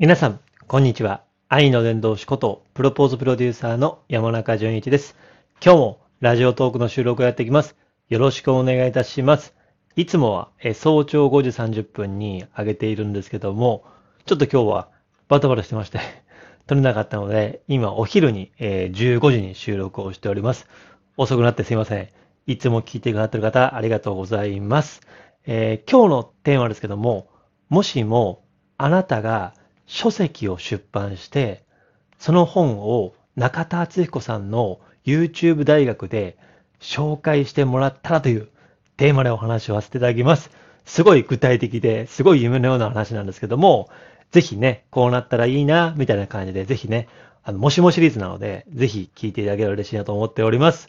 皆さん、こんにちは。愛の伝道師こと、プロポーズプロデューサーの山中淳一です。今日もラジオトークの収録をやっていきます。よろしくお願いいたします。いつもは早朝5時30分に上げているんですけども、ちょっと今日はバタバタしてまして、撮れなかったので、今お昼にえ15時に収録をしております。遅くなってすいません。いつも聞いてくださっている方、ありがとうございます。えー今日のテーマですけども、もしもあなたが書籍を出版して、その本を中田敦彦さんの YouTube 大学で紹介してもらったらというテーマでお話をさせていただきます。すごい具体的で、すごい夢のような話なんですけども、ぜひね、こうなったらいいな、みたいな感じで、ぜひね、あの、もしもシリーズなので、ぜひ聞いていただければ嬉しいなと思っております。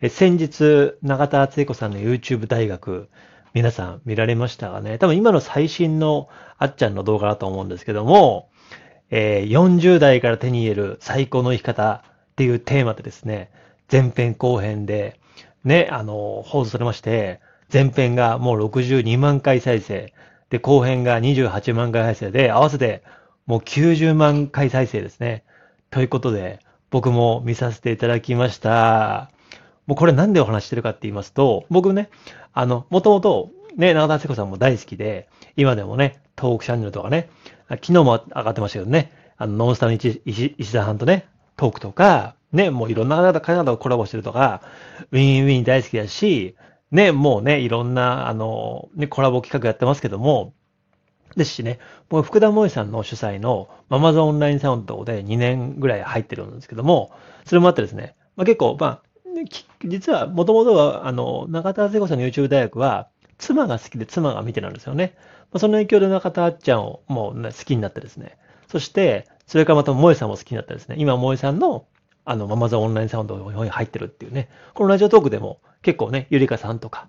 え先日、中田敦彦さんの YouTube 大学、皆さん見られましたかね？多分今の最新のあっちゃんの動画だと思うんですけども、えー40代から手に入れる最高の生き方っていうテーマでですね、前編後編で、ね、あの、放送されまして、前編がもう62万回再生、で、後編が28万回再生で、合わせてもう90万回再生ですね。ということで、僕も見させていただきました。もうこれなんでお話ししてるかって言いますと、僕ね、あの、もともと、ね、中田敦子さんも大好きで、今でもね、トークチャンネルとかね、昨日も上がってましたけどね、あの、ノンスタの石石田さんとね、トークとか、ね、もういろんな方、方とコラボしてるとか、ウィンウィン大好きだし、ね、もうね、いろんな、あの、ね、コラボ企画やってますけども、ですしね、もう福田萌さんの主催のママゾンオンラインサウンドで2年ぐらい入ってるんですけども、それもあってですね、まあ、結構、まあ、実は、もともとは、あの、中田敦子さんの YouTube 大学は、妻が好きで妻が見てなんですよね。まあ、その影響で中田あっちゃんをもう、ね、好きになってですね。そして、それからまた萌さんも好きになってですね。今、萌さんの、あの、ママゾオンラインサウンドに入ってるっていうね。このラジオトークでも結構ね、ゆりかさんとか、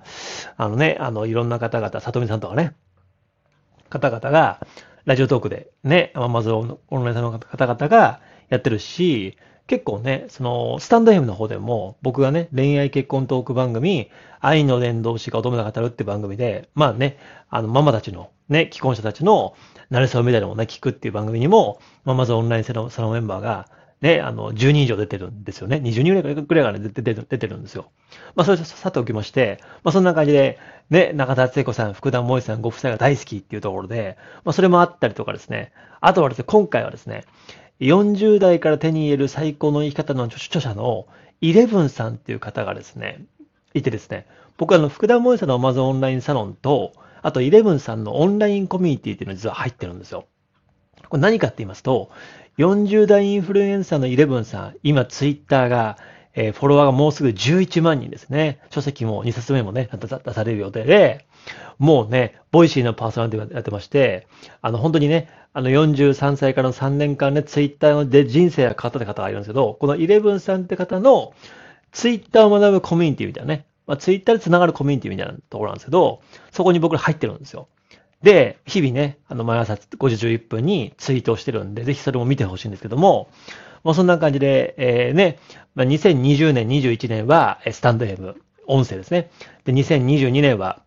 あのね、あの、いろんな方々、さとみさんとかね、方々が、ラジオトークでね、ママゾオンラインサウンドの方々がやってるし、結構ね、その、スタンド FM の方でも、僕がね、恋愛結婚トーク番組、愛の伝道師が乙女が語るって番組で、まあね、あの、ママたちの、ね、既婚者たちの、慣れそめみたいなのをね、聞くっていう番組にも、まあ、まずオンラインサロンサロンメンバーが、ね、あの、10人以上出てるんですよね。20人ぐらいぐらいがね、出て出て出てるんですよ。まあ、それささておきまして、まあ、そんな感じで、ね、中田敦彦さん、福田萌さんご夫妻が大好きっていうところで、まあ、それもあったりとかですね、あとはですね、今回はですね、40代から手に入れる最高の生き方の著者のイレブンさんっていう方がですね、いてですね、僕はあの、福田萌さんの Amazon オンラインサロンと、あとイレブンさんのオンラインコミュニティっていうのが実は入ってるんですよ。これ何かって言いますと、40代インフルエンサーのイレブンさん、今ツイッターが、えーフォロワーがもうすぐ11万人ですね。書籍も2冊目もね、出される予定で、もうね、ボイシーのパーソナリティをやってまして、あの、本当にね、あの、43歳からの3年間ね、ツイッターで人生が変わったって方がいるんですけど、このイレブンさんって方の、ツイッターを学ぶコミュニティみたいなね、まあ、ツイッターで繋がるコミュニティみたいなところなんですけど、そこに僕ら入ってるんですよ。で、日々ね、あの、毎朝5時11分にツイートをしてるんで、ぜひそれも見てほしいんですけども、まあ、そんな感じで、えーね、まあ、2020年、21年は、スタンド FM、音声ですね。で、2022年は、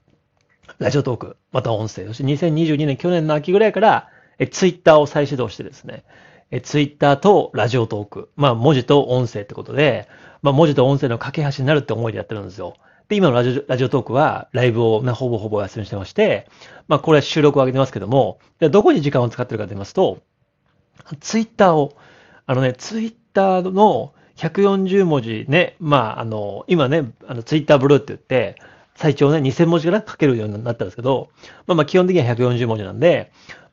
ラジオトーク、また音声。そして2022年、去年の秋ぐらいから、え、ツイッターを再始動してですね、え、ツイッターとラジオトーク、まあ文字と音声ってことで、まあ文字と音声の架け橋になるって思いでやってるんですよ。で、今のラジオラジオトークは、ライブを、ね、ほぼほぼお休みしてまして、まあこれは収録を上げてますけども、でどこに時間を使ってるかと言いますと、ツイッターを、あのね、ツイッターの140文字ね、まあ、あの、今ね、あの、ツイッターブルーって言って、最長ね、2000文字から書けるようになったんですけど、まあまあ、基本的には140文字なんで、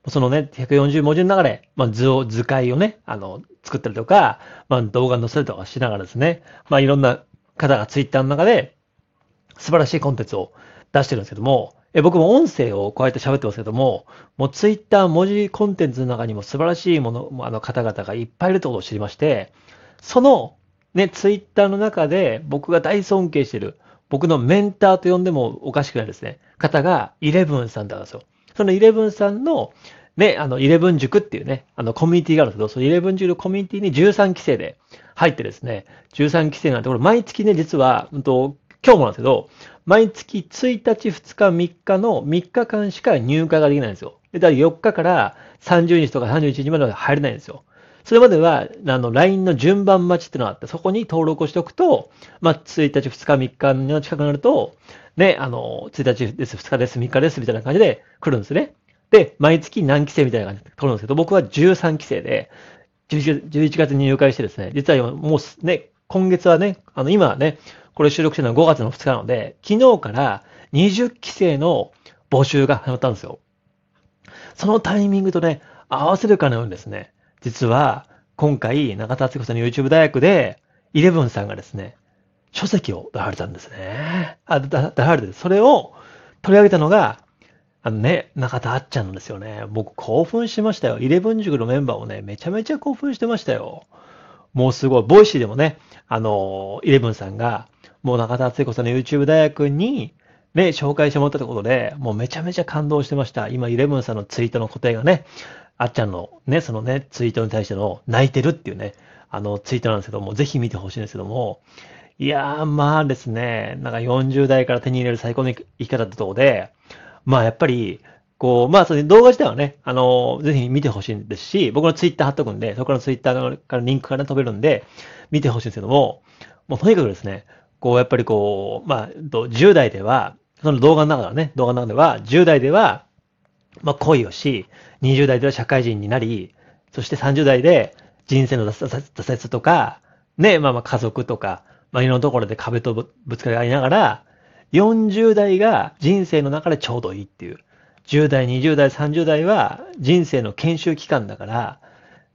そのね、140文字の中で、まあ、図を、図解をね、あの、作ったりとか、まあ、動画載せたりとかしながらですね、まあ、いろんな方がツイッターの中で、素晴らしいコンテンツを出してるんですけども、え僕も音声をこうやって喋ってますけども、もうツイッター文字コンテンツの中にも素晴らしいもの、あの方々がいっぱいいるってことを知りまして、そのね、ツイッターの中で僕が大尊敬してる、僕のメンターと呼んでもおかしくないですね、方がイレブンさんだったんですよ。そのイレブンさんの、ね、あの、イレブン塾っていうね、あの、コミュニティがあるんですけど、そのイレブン塾のコミュニティに13期生で入ってですね、13期生なんて、これ毎月ね、実は、うんと、今日もなんですけど、毎月1日、2日、3日の3日間しか入荷ができないんですよ。だから4日から30日とか31日までは入れないんですよ。それまでは、あの、LINE の順番待ちっていうのがあって、そこに登録をしておくと、まあ、1日、2日、3日の近くなると、ね、あの、1日です、2日です、3日です、みたいな感じで来るんですね。で、毎月何期生みたいな感じで取るんですけど、僕は13期生で、11月に入会してですね、実はもうね、今月はね、あの、今はね、これ収録してるのは5月の2日なので、昨日から20期生の募集が始まったんですよ。そのタイミングとね、合わせるかのようにですね、実は今回中田敦子さんの YouTube 大学で、イレブンさんがですね、書籍を出されたんですね。あ、だ出されて、それを取り上げたのが、あのね、中田あっちゃんなんですよね。僕興奮しましたよ。イレブン塾のメンバーもね、めちゃめちゃ興奮してましたよ。もうすごい、ボイシーでもね、あの、イレブンさんが、もう中田敦彦さんの YouTube 大学に、ね、紹介してもらったところで、もうめちゃめちゃ感動してました。今、イレブンさんのツイートの固定がね、あっちゃんのね、そのね、ツイートに対しての泣いてるっていうね、あのツイートなんですけども、ぜひ見てほしいんですけども、いやー、まあですね、なんか40代から手に入れる最高の生き方ってとこで、まあやっぱり、こう、まあその動画自体はね、あの、ぜひ見てほしいんですし、僕のツイッター貼っとくんで、そこのツイッターからリンクから飛べるんで、見てほしいんですけども、もうとにかくですね、こう、やっぱりこう、まあ、10代では、その動画の中ではね、動画の中では、10代では、まあ恋をし、20代では社会人になり、そして30代で人生の挫折とか、ね、まあまあ家族とか、まあいろんなところで壁とぶつかり合いながら、40代が人生の中でちょうどいいっていう。10代、20代、30代は人生の研修期間だから、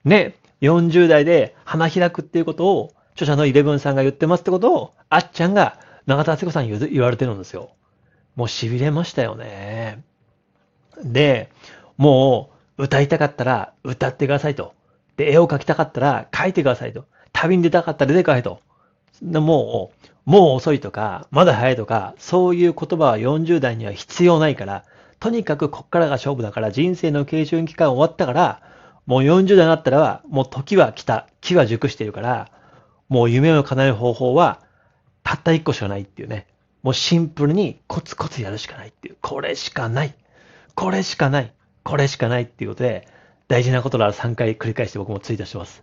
ね、40代で花開くっていうことを、著者のイレブンさんが言ってますってことを、あっちゃんが永田敦子さんに言われてるんですよ。もう痺れましたよね。で、もう歌いたかったら歌ってくださいと。で、絵を描きたかったら描いてくださいと。旅に出たかったら出てくださいと。もう、もう遅いとか、まだ早いとか、そういう言葉は40代には必要ないから、とにかくこっからが勝負だから、人生の継承期間終わったから、もう40代になったら、もう時は来た、木は熟しているから、もう夢を叶える方法は、たった一個しかないっていうね。もうシンプルにコツコツやるしかないっていう。これしかない。これしかない。これしかないっていうことで、大事なことなら3回繰り返して僕もツイートしてます。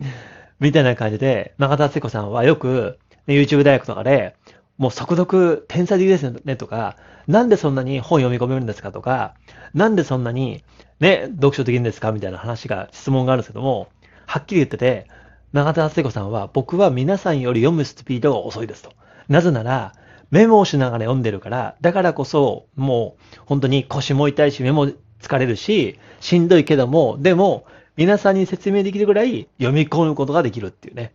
みたいな感じで、中田敦子さんはよく、ね、YouTube 大学とかで、もう速読天才的ですねとか、なんでそんなに本読み込めるんですかとか、なんでそんなにね、読書できるんですかみたいな話が、質問があるんですけども、はっきり言ってて、中田敦子さんは、僕は皆さんより読むスピードが遅いですと。なぜなら、メモをしながら読んでるから、だからこそ、もう、本当に腰も痛いし、メモ疲れるし、しんどいけども、でも、皆さんに説明できるぐらい読み込むことができるっていうね。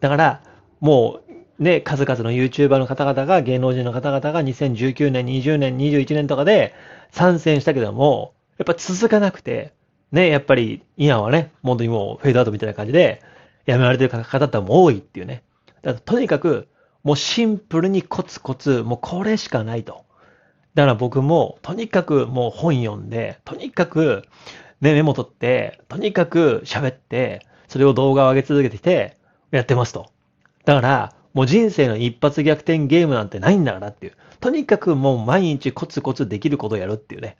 だから、もう、ね、数々の YouTuber の方々が、芸能人の方々が2019年、20年、21年とかで参戦したけども、やっぱ続かなくて、ね、やっぱり今はね、本当にもうフェードアウトみたいな感じで、やめられてる方々も多いっていうね。だからとにかく、もうシンプルにコツコツ、もうこれしかないと。だから僕も、とにかくもう本読んで、とにかく、ね、メモ取って、とにかく喋って、それを動画を上げ続けてきて、やってますと。だから、もう人生の一発逆転ゲームなんてないんだからっていう。とにかくもう毎日コツコツできることをやるっていうね、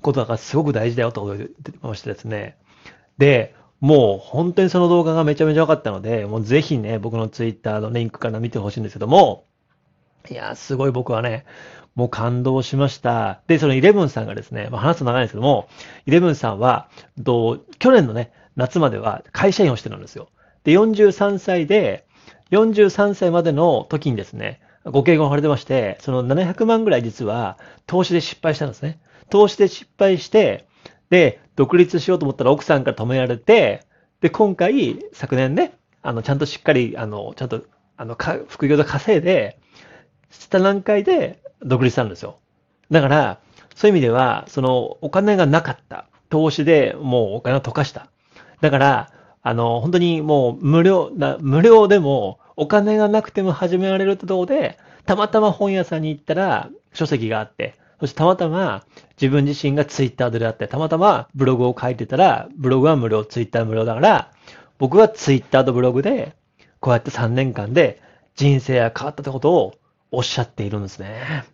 ことがすごく大事だよと言ってましてですね。で、もう本当にその動画がめちゃめちゃ良かったので、もうぜひね、僕のツイッターのリンクから見てほしいんですけども、いや、すごい僕はね、もう感動しました。で、そのイレブンさんがですね、まあ、話すと長いんですけども、イレブンさんは、と去年のね、夏までは会社員をしてるんですよ。で、43歳で、43歳までの時にですね、ご結婚されてまして、その700万ぐらい実は投資で失敗したんですね。投資で失敗して、で、独立しようと思ったら奥さんから止められて、で、今回、昨年ね、あの、ちゃんとしっかり、あの、ちゃんと、あの、副業で稼いで、した段階で独立したんですよ。だから、そういう意味では、その、お金がなかった。投資でもうお金を溶かした。だから、あの、本当にもう無料、な無料でもお金がなくても始められるってところで、たまたま本屋さんに行ったら書籍があって、そしてたまたま自分自身がツイッターであって、たまたまブログを書いてたら、ブログは無料、ツイッター無料だから、僕はツイッターとブログで、こうやって3年間で人生が変わったってことをおっしゃっているんですね。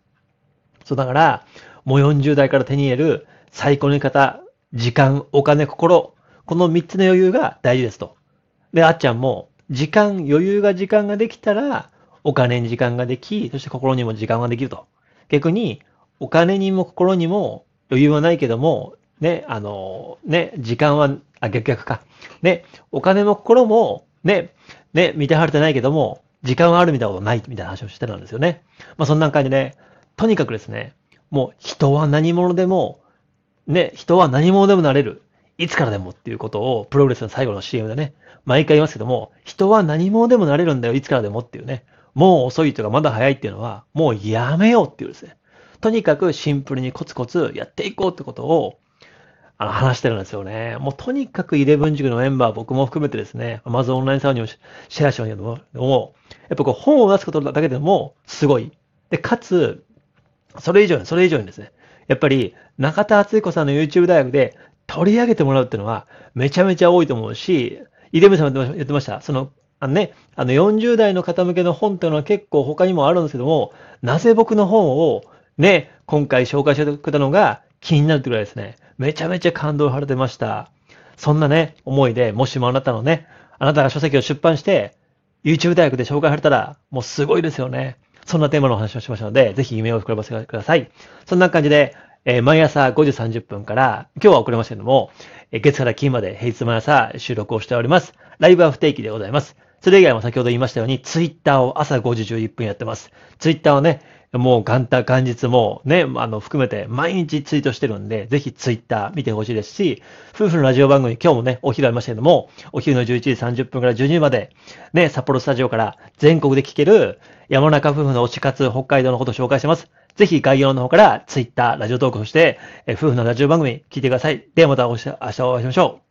そうだから、もう40代から手に入れる最高の言い方、時間、お金、心、この3つの余裕が大事ですと。で、あっちゃんも、時間、余裕が時間ができたら、お金に時間ができ、そして心にも時間ができると。逆に、お金にも心にも余裕はないけども、ね、あの、ね、時間は、あ、逆逆か。ね、お金も心も、ね、ね、満たされてないけども、時間はあるみたいなことないみたいな話をしてたんですよね。まあそんな感じでね、とにかくですね、もう人は何者でも、ね、人は何者でもなれる。いつからでもっていうことを、プログレスの最後の CM でね、毎回言いますけども、人は何者でもなれるんだよ、いつからでもっていうね。もう遅いとかまだ早いっていうのは、もうやめようっていうですね。とにかくシンプルにコツコツやっていこうってことを、あの、話してるんですよね。もうとにかく11塾のメンバー、僕も含めてですね、まずオンラインサロンにもシェアしようけども、やっぱこう本を出すことだけでもすごい。で、かつ、それ以上に、それ以上にですね、やっぱり中田敦彦さんの YouTube 大学で取り上げてもらうっていうのはめちゃめちゃ多いと思うし、イデムさんも言ってました。その、あのね、あの40代の方向けの本っていうのは結構他にもあるんですけども、なぜ僕の本をね、今回紹介してくれたのが気になるってぐらいですね。めちゃめちゃ感動されてました。そんなね、思いで、もしもあなたのね、あなたが書籍を出版して、YouTube 大学で紹介されたら、もうすごいですよね。そんなテーマのお話をしましたので、ぜひ夢を膨らませてください。そんな感じで、えー、毎朝5時30分から、今日は遅れましたけども、えー、月から金まで平日毎朝収録をしております。ライブは不定期でございます。それ以外も先ほど言いましたように、ツイッターを朝5時11分やってます。ツイッターをね、もう元旦元日もね、あの、含めて毎日ツイートしてるんで、ぜひツイッター見てほしいですし、夫婦のラジオ番組、今日もね、お昼ありましたけども、お昼の11時30分から12時まで、ね、札幌スタジオから全国で聞ける山中夫婦の推し活北海道のことを紹介してます。ぜひ概要の方からツイッター、ラジオトークをして、夫婦のラジオ番組聞いてください。ではまた明日お会いしましょう。